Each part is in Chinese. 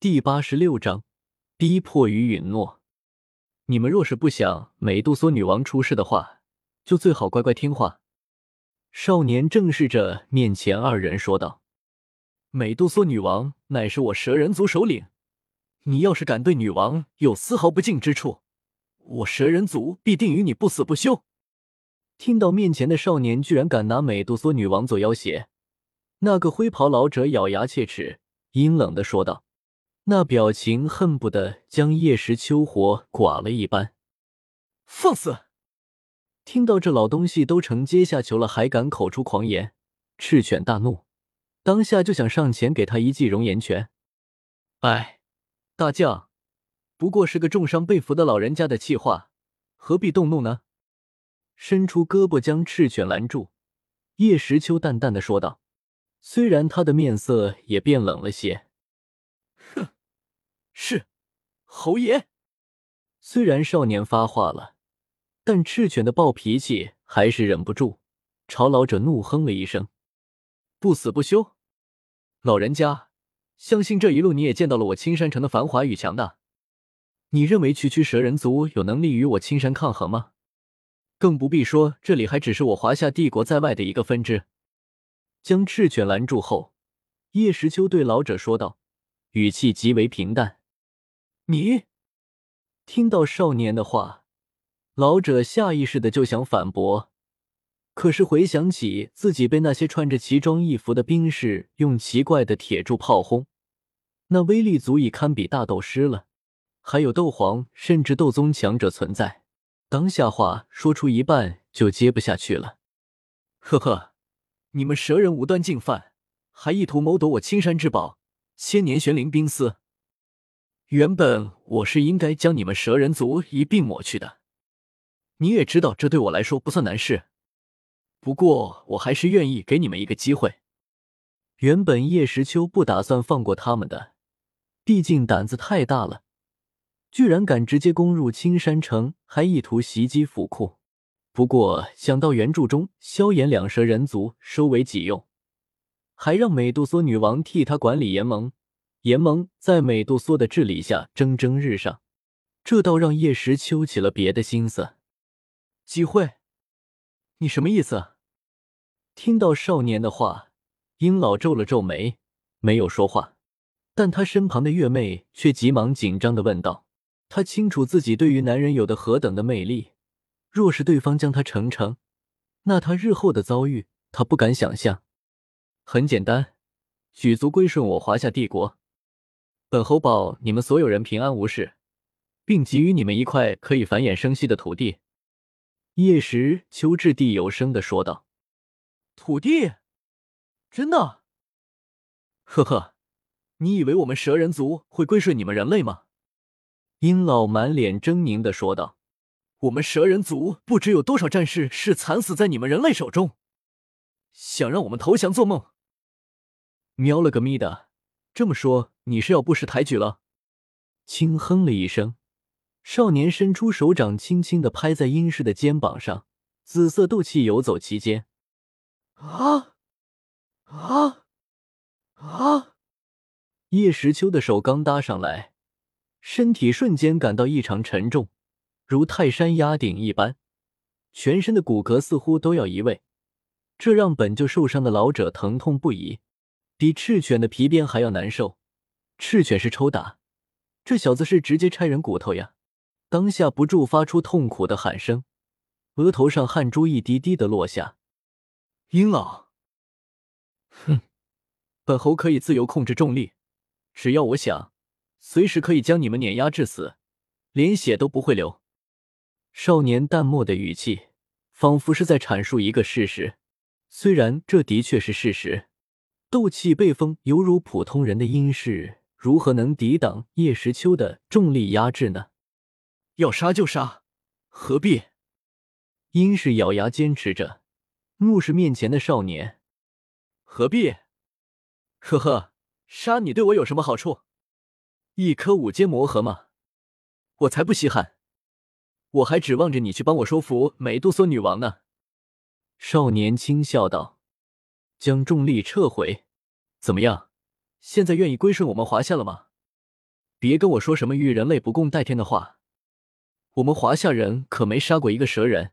第八十六章，逼迫与允诺。你们若是不想美杜莎女王出事的话，就最好乖乖听话。少年正视着面前二人说道：“美杜莎女王乃是我蛇人族首领，你要是敢对女王有丝毫不敬之处，我蛇人族必定与你不死不休。”听到面前的少年居然敢拿美杜莎女王做要挟，那个灰袍老者咬牙切齿，阴冷的说道。那表情恨不得将叶时秋活剐了一般。放肆！听到这老东西都成阶下囚了，还敢口出狂言，赤犬大怒，当下就想上前给他一记容颜拳。哎，大将，不过是个重伤被俘的老人家的气话，何必动怒呢？伸出胳膊将赤犬拦住，叶时秋淡淡的说道，虽然他的面色也变冷了些。是，侯爷。虽然少年发话了，但赤犬的暴脾气还是忍不住，朝老者怒哼了一声：“不死不休！老人家，相信这一路你也见到了我青山城的繁华与强大。你认为区区蛇人族有能力与我青山抗衡吗？更不必说这里还只是我华夏帝国在外的一个分支。”将赤犬拦住后，叶时秋对老者说道，语气极为平淡。你听到少年的话，老者下意识的就想反驳，可是回想起自己被那些穿着奇装异服的兵士用奇怪的铁柱炮轰，那威力足以堪比大斗师了，还有斗皇甚至斗宗强者存在，当下话说出一半就接不下去了。呵呵，你们蛇人无端进犯，还意图谋夺我青山之宝千年玄灵冰丝。原本我是应该将你们蛇人族一并抹去的，你也知道这对我来说不算难事。不过我还是愿意给你们一个机会。原本叶时秋不打算放过他们的，毕竟胆子太大了，居然敢直接攻入青山城，还意图袭击府库。不过想到原著中萧炎两蛇人族收为己用，还让美杜莎女王替他管理联盟。联盟在美杜莎的治理下蒸蒸日上，这倒让叶时秋起了别的心思。机会？你什么意思？听到少年的话，殷老皱了皱眉，没有说话。但他身旁的月妹却急忙紧张的问道：“他清楚自己对于男人有的何等的魅力，若是对方将他成成，那他日后的遭遇，他不敢想象。很简单，举族归顺我华夏帝国。”本侯保你们所有人平安无事，并给予你们一块可以繁衍生息的土地。”叶时秋掷地有声的说道。“土地？真的？呵呵，你以为我们蛇人族会归顺你们人类吗？”殷老满脸狰狞的说道。“我们蛇人族不知有多少战士是惨死在你们人类手中，想让我们投降做梦？喵了个咪的！”这么说，你是要不识抬举了？轻哼了一声，少年伸出手掌，轻轻的拍在殷氏的肩膀上，紫色斗气游走其间。啊啊啊！叶时秋的手刚搭上来，身体瞬间感到异常沉重，如泰山压顶一般，全身的骨骼似乎都要移位，这让本就受伤的老者疼痛不已。比赤犬的皮鞭还要难受，赤犬是抽打，这小子是直接拆人骨头呀！当下不住发出痛苦的喊声，额头上汗珠一滴滴的落下。殷老，哼，本侯可以自由控制重力，只要我想，随时可以将你们碾压致死，连血都不会流。少年淡漠的语气，仿佛是在阐述一个事实，虽然这的确是事实。斗气被封，犹如普通人的阴势，如何能抵挡叶时秋的重力压制呢？要杀就杀，何必？阴氏咬牙坚持着，怒视面前的少年。何必？呵呵，杀你对我有什么好处？一颗五阶魔核吗？我才不稀罕！我还指望着你去帮我说服美杜莎女王呢。少年轻笑道。将重力撤回，怎么样？现在愿意归顺我们华夏了吗？别跟我说什么与人类不共戴天的话。我们华夏人可没杀过一个蛇人，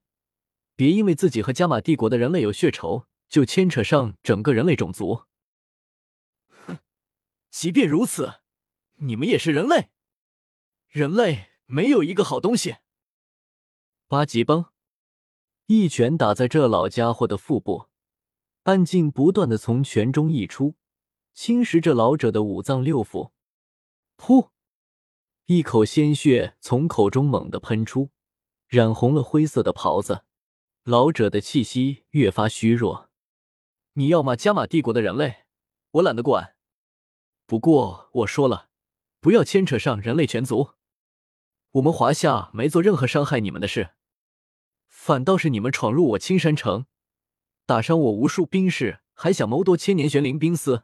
别因为自己和加玛帝国的人类有血仇，就牵扯上整个人类种族。哼，即便如此，你们也是人类，人类没有一个好东西。八级崩，一拳打在这老家伙的腹部，暗劲不断的从拳中溢出，侵蚀着老者的五脏六腑。噗！一口鲜血从口中猛地喷出，染红了灰色的袍子。老者的气息越发虚弱。你要骂加玛帝国的人类，我懒得管。不过我说了，不要牵扯上人类全族。我们华夏没做任何伤害你们的事，反倒是你们闯入我青山城，打伤我无数兵士，还想谋夺千年玄灵冰丝。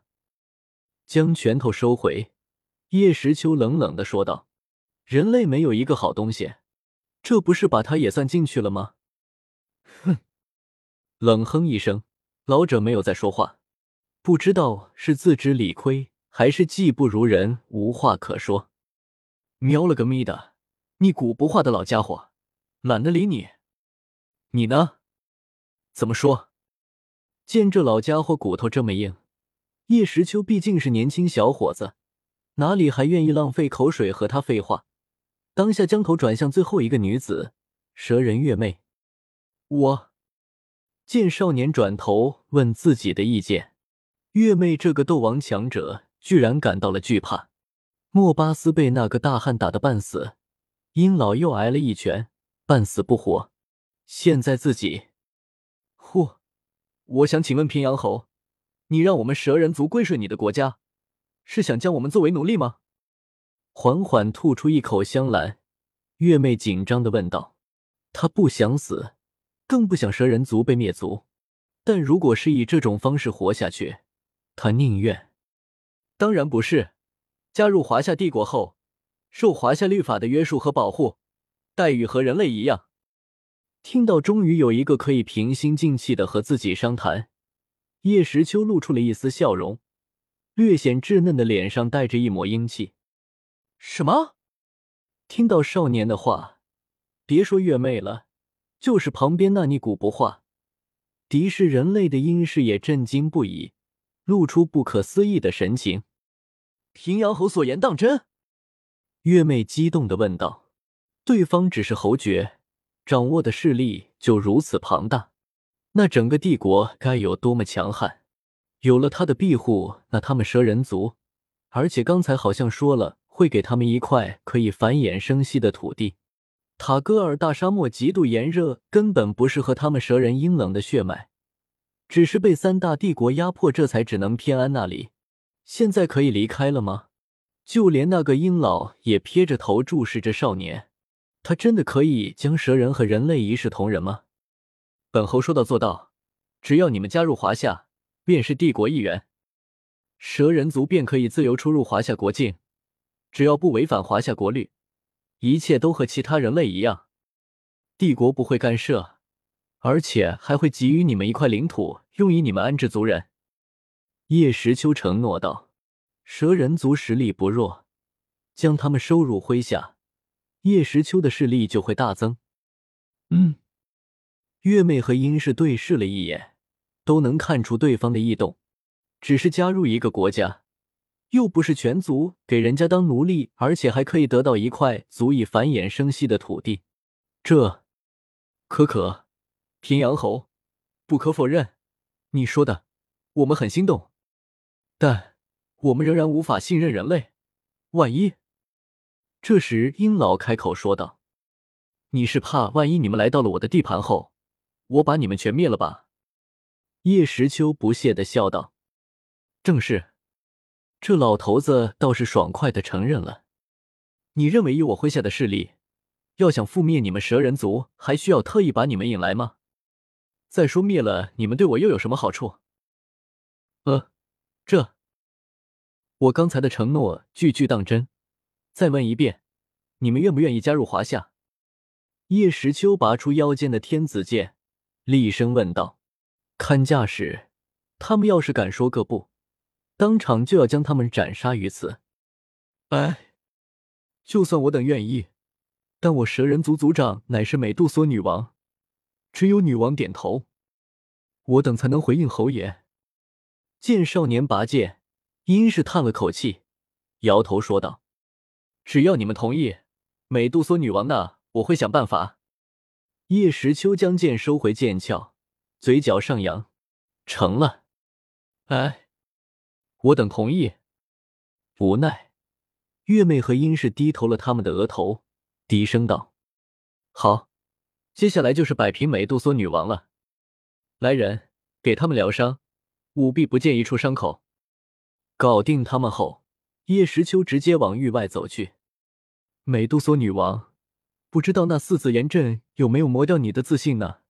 将拳头收回，叶时秋冷冷的说道。人类没有一个好东西，这不是把他也算进去了吗？哼！冷哼一声，老者没有再说话，不知道是自知理亏，还是技不如人，无话可说。喵了个咪的！你古不化的老家伙，懒得理你。你呢？怎么说？见这老家伙骨头这么硬，叶时秋毕竟是年轻小伙子，哪里还愿意浪费口水和他废话？当下将头转向最后一个女子，蛇人月妹。我见少年转头问自己的意见，月妹这个斗王强者居然感到了惧怕。莫巴斯被那个大汉打得半死，殷老又挨了一拳，半死不活。现在自己，我想请问平阳侯，你让我们蛇人族归顺你的国家，是想将我们作为奴隶吗？缓缓吐出一口香兰，月妹紧张的问道：“她不想死，更不想蛇人族被灭族。但如果是以这种方式活下去，她宁愿……当然不是。加入华夏帝国后，受华夏律法的约束和保护，待遇和人类一样。”听到终于有一个可以平心静气的和自己商谈，叶时秋露出了一丝笑容，略显稚嫩的脸上带着一抹英气。什么？听到少年的话，别说月妹了，就是旁边那尼古不化，敌视人类的殷氏也震惊不已，露出不可思议的神情。平阳侯所言当真？月妹激动的问道。对方只是侯爵，掌握的势力就如此庞大，那整个帝国该有多么强悍？有了他的庇护，那他们蛇人族，而且刚才好像说了。会给他们一块可以繁衍生息的土地。塔戈尔大沙漠极度炎热，根本不适合他们蛇人阴冷的血脉，只是被三大帝国压迫，这才只能偏安那里。现在可以离开了吗？就连那个鹰老也撇着头注视着少年。他真的可以将蛇人和人类一视同仁吗？本侯说到做到，只要你们加入华夏，便是帝国一员，蛇人族便可以自由出入华夏国境。只要不违反华夏国律，一切都和其他人类一样，帝国不会干涉，而且还会给予你们一块领土，用以你们安置族人。叶时秋承诺道：“蛇人族实力不弱，将他们收入麾下，叶时秋的势力就会大增。”嗯，月妹和殷氏对视了一眼，都能看出对方的异动，只是加入一个国家。又不是全族给人家当奴隶，而且还可以得到一块足以繁衍生息的土地，这可可，平阳侯，不可否认，你说的我们很心动，但我们仍然无法信任人类。万一……这时，殷老开口说道：“你是怕万一你们来到了我的地盘后，我把你们全灭了吧？”叶时秋不屑的笑道：“正是。”这老头子倒是爽快的承认了。你认为以我麾下的势力，要想覆灭你们蛇人族，还需要特意把你们引来吗？再说灭了你们，对我又有什么好处？呃，这……我刚才的承诺句句当真。再问一遍，你们愿不愿意加入华夏？叶时秋拔出腰间的天子剑，厉声问道：“看架势，他们要是敢说个不。”当场就要将他们斩杀于此！哎，就算我等愿意，但我蛇人族族长乃是美杜莎女王，只有女王点头，我等才能回应侯爷。见少年拔剑，殷氏叹了口气，摇头说道：“只要你们同意，美杜莎女王那我会想办法。”叶时秋将剑收回剑鞘，嘴角上扬：“成了。”哎，我等同意。无奈，月妹和殷氏低头了他们的额头，低声道：“好，接下来就是摆平美杜莎女王了。来人，给他们疗伤，务必不见一处伤口。”搞定他们后，叶时秋直接往域外走去。美杜莎女王，不知道那四字岩阵有没有磨掉你的自信呢？